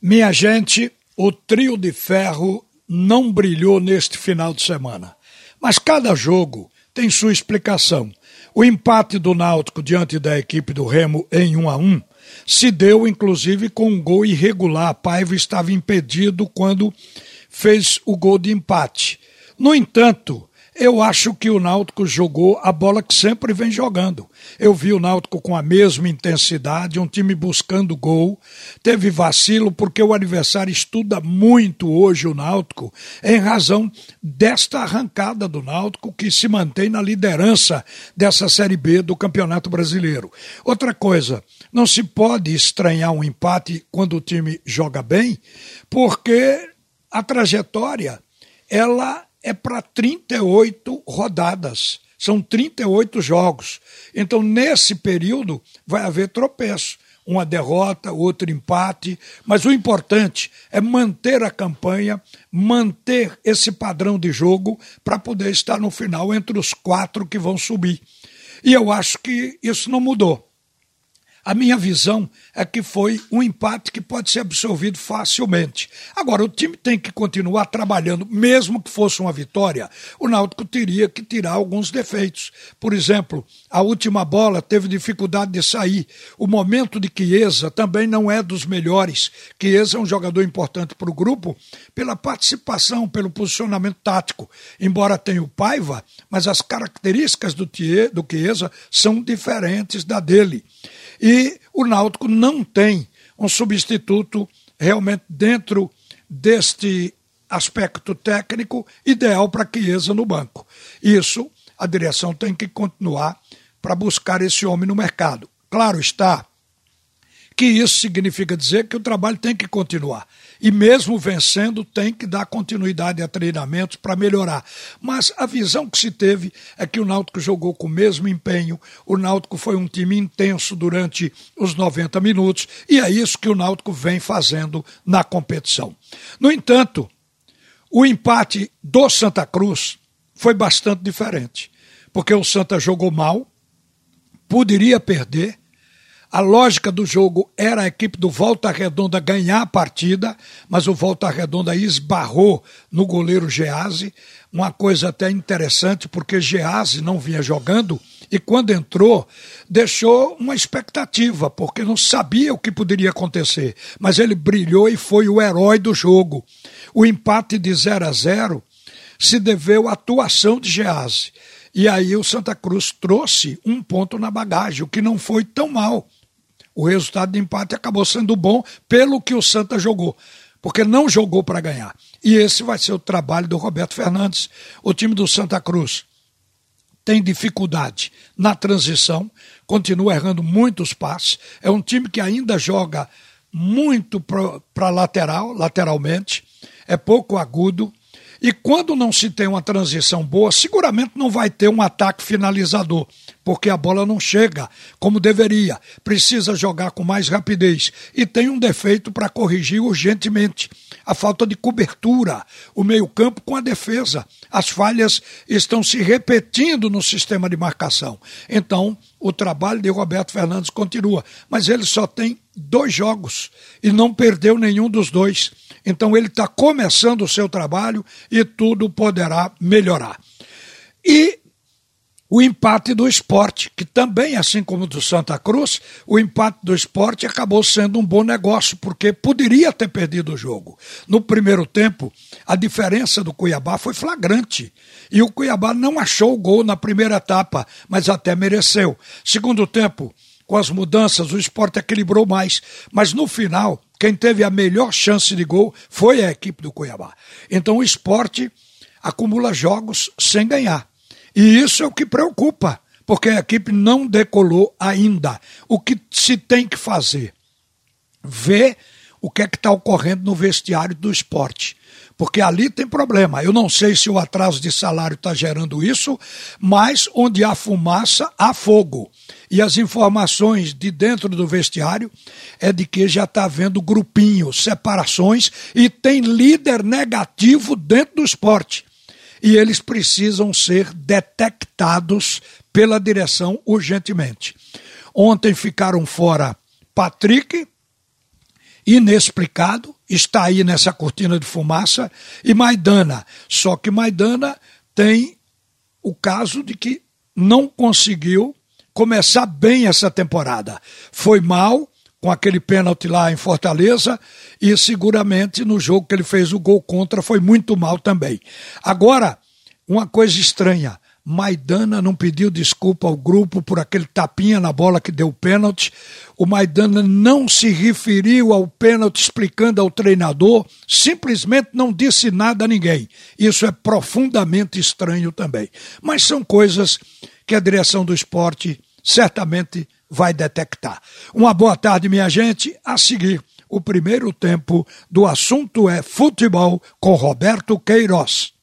Minha gente, o trio de ferro não brilhou neste final de semana. Mas cada jogo tem sua explicação. O empate do Náutico diante da equipe do Remo em 1 a 1 se deu inclusive com um gol irregular. Paiva estava impedido quando fez o gol de empate. No entanto, eu acho que o Náutico jogou a bola que sempre vem jogando. Eu vi o Náutico com a mesma intensidade, um time buscando gol. Teve vacilo porque o adversário estuda muito hoje o Náutico em razão desta arrancada do Náutico que se mantém na liderança dessa Série B do Campeonato Brasileiro. Outra coisa, não se pode estranhar um empate quando o time joga bem, porque a trajetória ela é para 38 rodadas. São 38 jogos. Então, nesse período, vai haver tropeço. Uma derrota, outro empate. Mas o importante é manter a campanha, manter esse padrão de jogo para poder estar no final entre os quatro que vão subir. E eu acho que isso não mudou. A minha visão é que foi um empate que pode ser absorvido facilmente. Agora, o time tem que continuar trabalhando, mesmo que fosse uma vitória, o Náutico teria que tirar alguns defeitos. Por exemplo, a última bola teve dificuldade de sair. O momento de Chiesa também não é dos melhores. Chiesa é um jogador importante para o grupo pela participação, pelo posicionamento tático. Embora tenha o Paiva, mas as características do Chiesa são diferentes da dele. E o Náutico não tem um substituto realmente dentro deste aspecto técnico ideal para Chiesa no banco. Isso a direção tem que continuar para buscar esse homem no mercado. Claro está que isso significa dizer que o trabalho tem que continuar. E mesmo vencendo, tem que dar continuidade a treinamentos para melhorar. Mas a visão que se teve é que o Náutico jogou com o mesmo empenho, o Náutico foi um time intenso durante os 90 minutos, e é isso que o Náutico vem fazendo na competição. No entanto, o empate do Santa Cruz foi bastante diferente, porque o Santa jogou mal, poderia perder, a lógica do jogo era a equipe do Volta Redonda ganhar a partida, mas o Volta Redonda esbarrou no goleiro Gease. Uma coisa até interessante, porque Gease não vinha jogando e quando entrou, deixou uma expectativa, porque não sabia o que poderia acontecer. Mas ele brilhou e foi o herói do jogo. O empate de 0 a 0 se deveu à atuação de Gease. E aí o Santa Cruz trouxe um ponto na bagagem, o que não foi tão mal o resultado de empate acabou sendo bom pelo que o Santa jogou, porque não jogou para ganhar. E esse vai ser o trabalho do Roberto Fernandes. O time do Santa Cruz tem dificuldade na transição, continua errando muitos passes. É um time que ainda joga muito para lateral, lateralmente, é pouco agudo. E quando não se tem uma transição boa, seguramente não vai ter um ataque finalizador porque a bola não chega como deveria, precisa jogar com mais rapidez e tem um defeito para corrigir urgentemente: a falta de cobertura, o meio-campo com a defesa. As falhas estão se repetindo no sistema de marcação. Então, o trabalho de Roberto Fernandes continua, mas ele só tem dois jogos e não perdeu nenhum dos dois. Então, ele está começando o seu trabalho e tudo poderá melhorar. E o empate do esporte, que também, assim como do Santa Cruz, o empate do esporte acabou sendo um bom negócio, porque poderia ter perdido o jogo. No primeiro tempo, a diferença do Cuiabá foi flagrante. E o Cuiabá não achou o gol na primeira etapa, mas até mereceu. Segundo tempo, com as mudanças, o esporte equilibrou mais. Mas no final, quem teve a melhor chance de gol foi a equipe do Cuiabá. Então o esporte acumula jogos sem ganhar. E isso é o que preocupa, porque a equipe não decolou ainda. O que se tem que fazer? Ver o que é que está ocorrendo no vestiário do esporte. Porque ali tem problema. Eu não sei se o atraso de salário está gerando isso, mas onde há fumaça, há fogo. E as informações de dentro do vestiário é de que já está havendo grupinhos, separações e tem líder negativo dentro do esporte e eles precisam ser detectados pela direção urgentemente. Ontem ficaram fora Patrick inexplicado, está aí nessa cortina de fumaça, e Maidana. Só que Maidana tem o caso de que não conseguiu começar bem essa temporada. Foi mal com aquele pênalti lá em Fortaleza e seguramente no jogo que ele fez o gol contra foi muito mal também. Agora, uma coisa estranha. Maidana não pediu desculpa ao grupo por aquele tapinha na bola que deu pênalti. O Maidana não se referiu ao pênalti explicando ao treinador, simplesmente não disse nada a ninguém. Isso é profundamente estranho também. Mas são coisas que a direção do esporte certamente vai detectar. Uma boa tarde, minha gente. A seguir, o primeiro tempo do assunto é futebol com Roberto Queiroz.